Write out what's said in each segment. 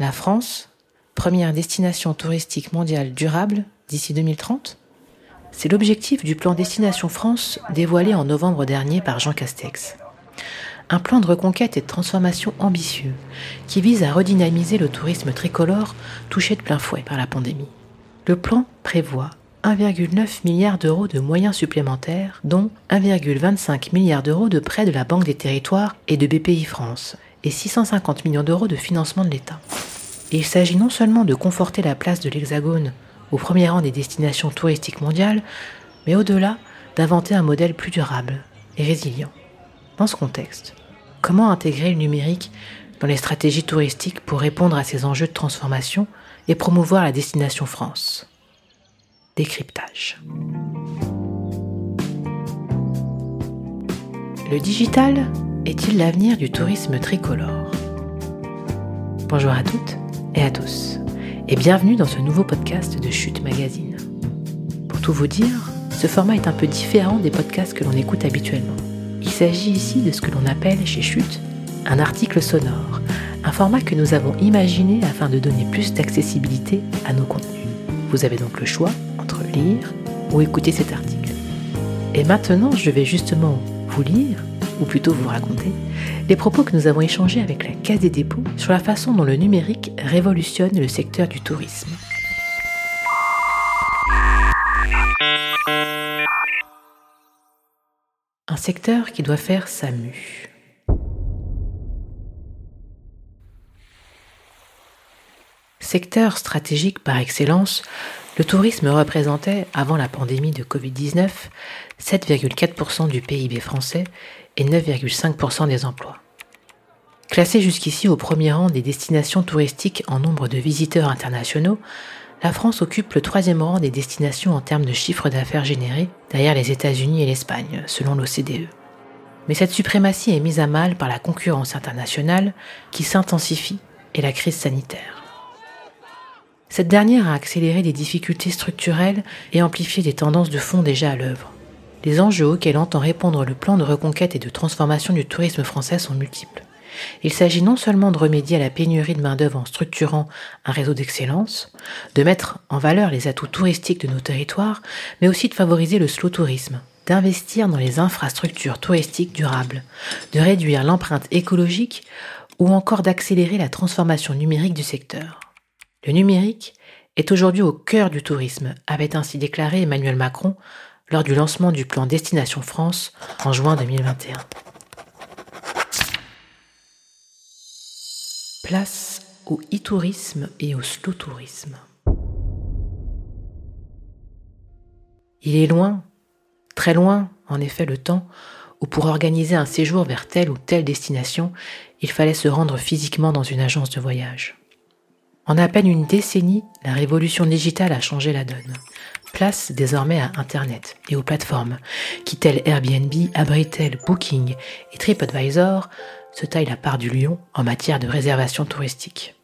La France, première destination touristique mondiale durable d'ici 2030 C'est l'objectif du plan Destination France dévoilé en novembre dernier par Jean Castex. Un plan de reconquête et de transformation ambitieux qui vise à redynamiser le tourisme tricolore touché de plein fouet par la pandémie. Le plan prévoit 1,9 milliard d'euros de moyens supplémentaires, dont 1,25 milliard d'euros de prêts de la Banque des Territoires et de BPI France, et 650 millions d'euros de financement de l'État. Il s'agit non seulement de conforter la place de l'Hexagone au premier rang des destinations touristiques mondiales, mais au-delà, d'inventer un modèle plus durable et résilient. Dans ce contexte, comment intégrer le numérique dans les stratégies touristiques pour répondre à ces enjeux de transformation et promouvoir la destination France? Décryptage. Le digital est-il l'avenir du tourisme tricolore Bonjour à toutes et à tous, et bienvenue dans ce nouveau podcast de Chute Magazine. Pour tout vous dire, ce format est un peu différent des podcasts que l'on écoute habituellement. Il s'agit ici de ce que l'on appelle chez Chute un article sonore, un format que nous avons imaginé afin de donner plus d'accessibilité à nos contenus. Vous avez donc le choix entre lire ou écouter cet article. Et maintenant, je vais justement vous lire ou plutôt vous raconter, les propos que nous avons échangés avec la Caisse des dépôts sur la façon dont le numérique révolutionne le secteur du tourisme. Un secteur qui doit faire sa mue. Secteur stratégique par excellence, le tourisme représentait, avant la pandémie de Covid-19, 7,4% du PIB français et 9,5% des emplois. Classée jusqu'ici au premier rang des destinations touristiques en nombre de visiteurs internationaux, la France occupe le troisième rang des destinations en termes de chiffre d'affaires générés, derrière les États-Unis et l'Espagne, selon l'OCDE. Mais cette suprématie est mise à mal par la concurrence internationale qui s'intensifie et la crise sanitaire. Cette dernière a accéléré des difficultés structurelles et amplifié des tendances de fond déjà à l'œuvre. Les enjeux auxquels entend répondre le plan de reconquête et de transformation du tourisme français sont multiples. Il s'agit non seulement de remédier à la pénurie de main-d'œuvre en structurant un réseau d'excellence, de mettre en valeur les atouts touristiques de nos territoires, mais aussi de favoriser le slow tourisme, d'investir dans les infrastructures touristiques durables, de réduire l'empreinte écologique ou encore d'accélérer la transformation numérique du secteur. Le numérique est aujourd'hui au cœur du tourisme, avait ainsi déclaré Emmanuel Macron lors du lancement du plan Destination France en juin 2021. Place au e-tourisme et au slow tourisme. Il est loin, très loin, en effet, le temps où pour organiser un séjour vers telle ou telle destination, il fallait se rendre physiquement dans une agence de voyage. En à peine une décennie, la révolution digitale a changé la donne. Place désormais à Internet et aux plateformes qui, telles Airbnb, Abritel, Booking et TripAdvisor, se taillent la part du lion en matière de réservation touristique.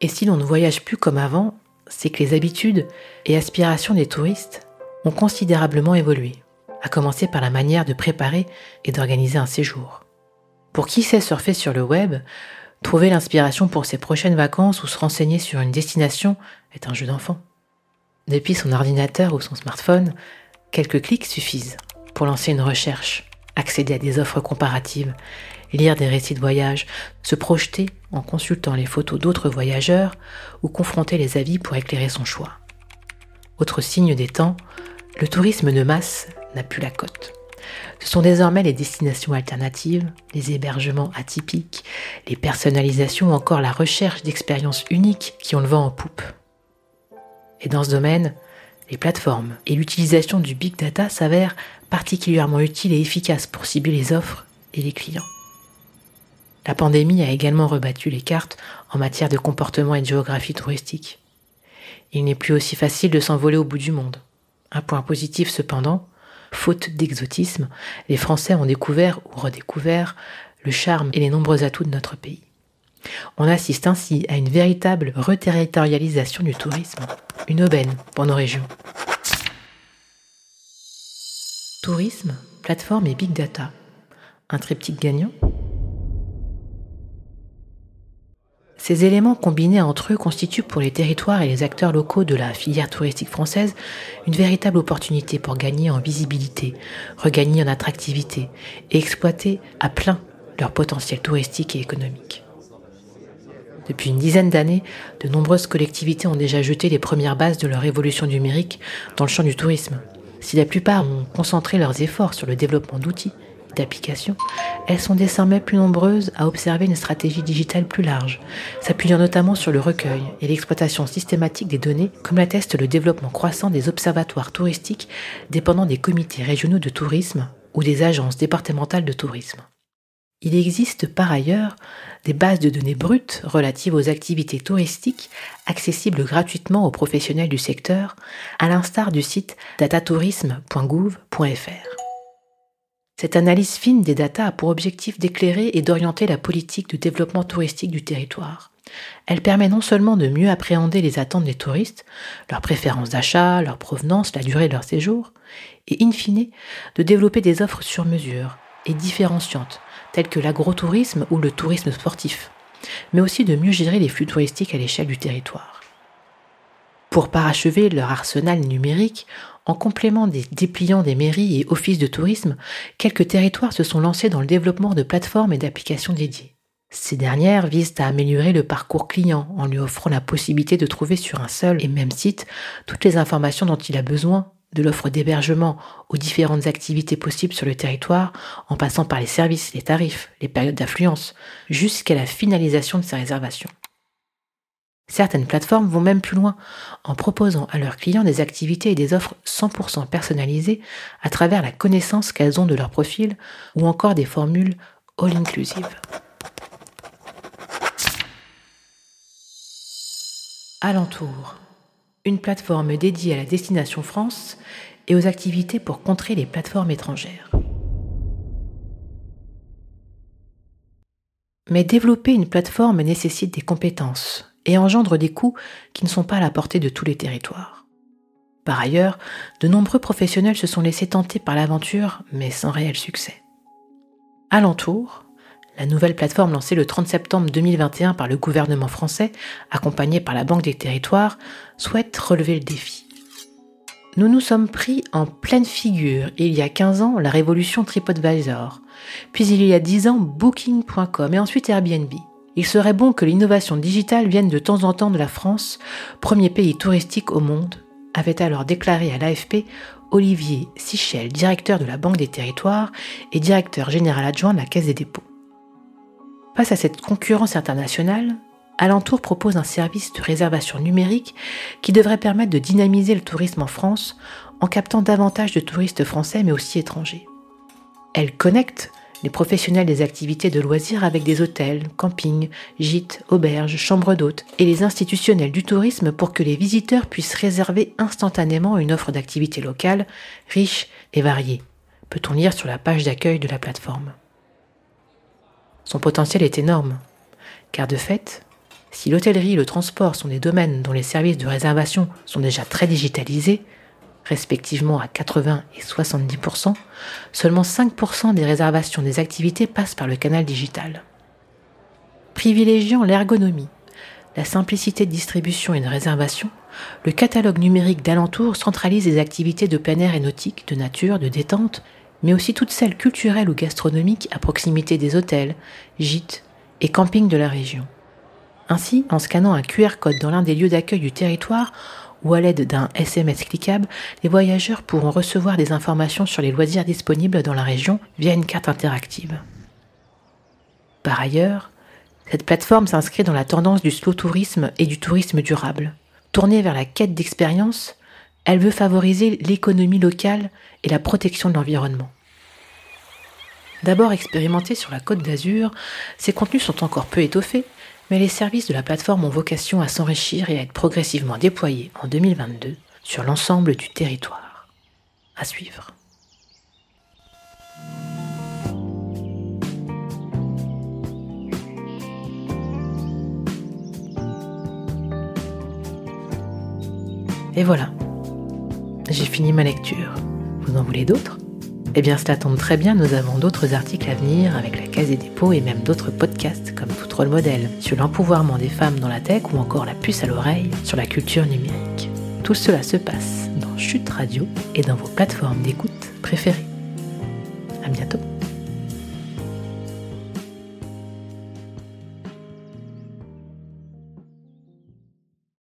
Et si l'on ne voyage plus comme avant, c'est que les habitudes et aspirations des touristes ont considérablement évolué, à commencer par la manière de préparer et d'organiser un séjour. Pour qui sait surfer sur le web, Trouver l'inspiration pour ses prochaines vacances ou se renseigner sur une destination est un jeu d'enfant. Depuis son ordinateur ou son smartphone, quelques clics suffisent pour lancer une recherche, accéder à des offres comparatives, lire des récits de voyage, se projeter en consultant les photos d'autres voyageurs ou confronter les avis pour éclairer son choix. Autre signe des temps, le tourisme de masse n'a plus la cote. Ce sont désormais les destinations alternatives, les hébergements atypiques, les personnalisations ou encore la recherche d'expériences uniques qui ont le vent en poupe. Et dans ce domaine, les plateformes et l'utilisation du big data s'avèrent particulièrement utiles et efficaces pour cibler les offres et les clients. La pandémie a également rebattu les cartes en matière de comportement et de géographie touristique. Il n'est plus aussi facile de s'envoler au bout du monde. Un point positif cependant, Faute d'exotisme, les Français ont découvert ou redécouvert le charme et les nombreux atouts de notre pays. On assiste ainsi à une véritable reterritorialisation du tourisme, une aubaine pour nos régions. Tourisme, plateforme et big data. Un triptyque gagnant Ces éléments combinés entre eux constituent pour les territoires et les acteurs locaux de la filière touristique française une véritable opportunité pour gagner en visibilité, regagner en attractivité et exploiter à plein leur potentiel touristique et économique. Depuis une dizaine d'années, de nombreuses collectivités ont déjà jeté les premières bases de leur évolution numérique dans le champ du tourisme. Si la plupart ont concentré leurs efforts sur le développement d'outils, elles sont désormais plus nombreuses à observer une stratégie digitale plus large, s'appuyant notamment sur le recueil et l'exploitation systématique des données, comme l'atteste le développement croissant des observatoires touristiques dépendant des comités régionaux de tourisme ou des agences départementales de tourisme. Il existe par ailleurs des bases de données brutes relatives aux activités touristiques accessibles gratuitement aux professionnels du secteur, à l'instar du site datatourisme.gouv.fr. Cette analyse fine des datas a pour objectif d'éclairer et d'orienter la politique de développement touristique du territoire. Elle permet non seulement de mieux appréhender les attentes des touristes, leurs préférences d'achat, leur provenance, la durée de leur séjour, et in fine, de développer des offres sur mesure et différenciantes, telles que l'agrotourisme ou le tourisme sportif, mais aussi de mieux gérer les flux touristiques à l'échelle du territoire. Pour parachever leur arsenal numérique, en complément des dépliants des mairies et offices de tourisme, quelques territoires se sont lancés dans le développement de plateformes et d'applications dédiées. Ces dernières visent à améliorer le parcours client en lui offrant la possibilité de trouver sur un seul et même site toutes les informations dont il a besoin, de l'offre d'hébergement aux différentes activités possibles sur le territoire, en passant par les services, les tarifs, les périodes d'affluence, jusqu'à la finalisation de sa réservation. Certaines plateformes vont même plus loin en proposant à leurs clients des activités et des offres 100% personnalisées à travers la connaissance qu'elles ont de leur profil ou encore des formules all-inclusive. Alentour, une plateforme dédiée à la destination France et aux activités pour contrer les plateformes étrangères. Mais développer une plateforme nécessite des compétences, et engendre des coûts qui ne sont pas à la portée de tous les territoires. Par ailleurs, de nombreux professionnels se sont laissés tenter par l'aventure, mais sans réel succès. Alentour, la nouvelle plateforme lancée le 30 septembre 2021 par le gouvernement français, accompagnée par la Banque des Territoires, souhaite relever le défi. Nous nous sommes pris en pleine figure il y a 15 ans la révolution TripAdvisor, puis il y a 10 ans Booking.com et ensuite Airbnb. Il serait bon que l'innovation digitale vienne de temps en temps de la France, premier pays touristique au monde, avait alors déclaré à l'AFP Olivier Sichel, directeur de la Banque des Territoires et directeur général adjoint de la Caisse des dépôts. Face à cette concurrence internationale, Alentour propose un service de réservation numérique qui devrait permettre de dynamiser le tourisme en France en captant davantage de touristes français mais aussi étrangers. Elle connecte les professionnels des activités de loisirs avec des hôtels, campings, gîtes, auberges, chambres d'hôtes et les institutionnels du tourisme pour que les visiteurs puissent réserver instantanément une offre d'activités locales riche et variée, peut-on lire sur la page d'accueil de la plateforme? Son potentiel est énorme, car de fait, si l'hôtellerie et le transport sont des domaines dont les services de réservation sont déjà très digitalisés, respectivement à 80 et 70%, seulement 5% des réservations des activités passent par le canal digital. Privilégiant l'ergonomie, la simplicité de distribution et de réservation, le catalogue numérique d'alentour centralise les activités de plein air et nautique, de nature, de détente, mais aussi toutes celles culturelles ou gastronomiques à proximité des hôtels, gîtes et campings de la région. Ainsi, en scannant un QR code dans l'un des lieux d'accueil du territoire, ou à l'aide d'un SMS cliquable, les voyageurs pourront recevoir des informations sur les loisirs disponibles dans la région via une carte interactive. Par ailleurs, cette plateforme s'inscrit dans la tendance du slow tourisme et du tourisme durable. Tournée vers la quête d'expérience, elle veut favoriser l'économie locale et la protection de l'environnement. D'abord expérimentés sur la côte d'Azur, ces contenus sont encore peu étoffés, mais les services de la plateforme ont vocation à s'enrichir et à être progressivement déployés en 2022 sur l'ensemble du territoire. À suivre. Et voilà, j'ai fini ma lecture. Vous en voulez d'autres? Eh bien, cela tombe très bien, nous avons d'autres articles à venir avec la Case des dépôts et même d'autres podcasts comme Tout Rôle Modèle sur l'empouvoirment des femmes dans la tech ou encore la puce à l'oreille sur la culture numérique. Tout cela se passe dans Chute Radio et dans vos plateformes d'écoute préférées.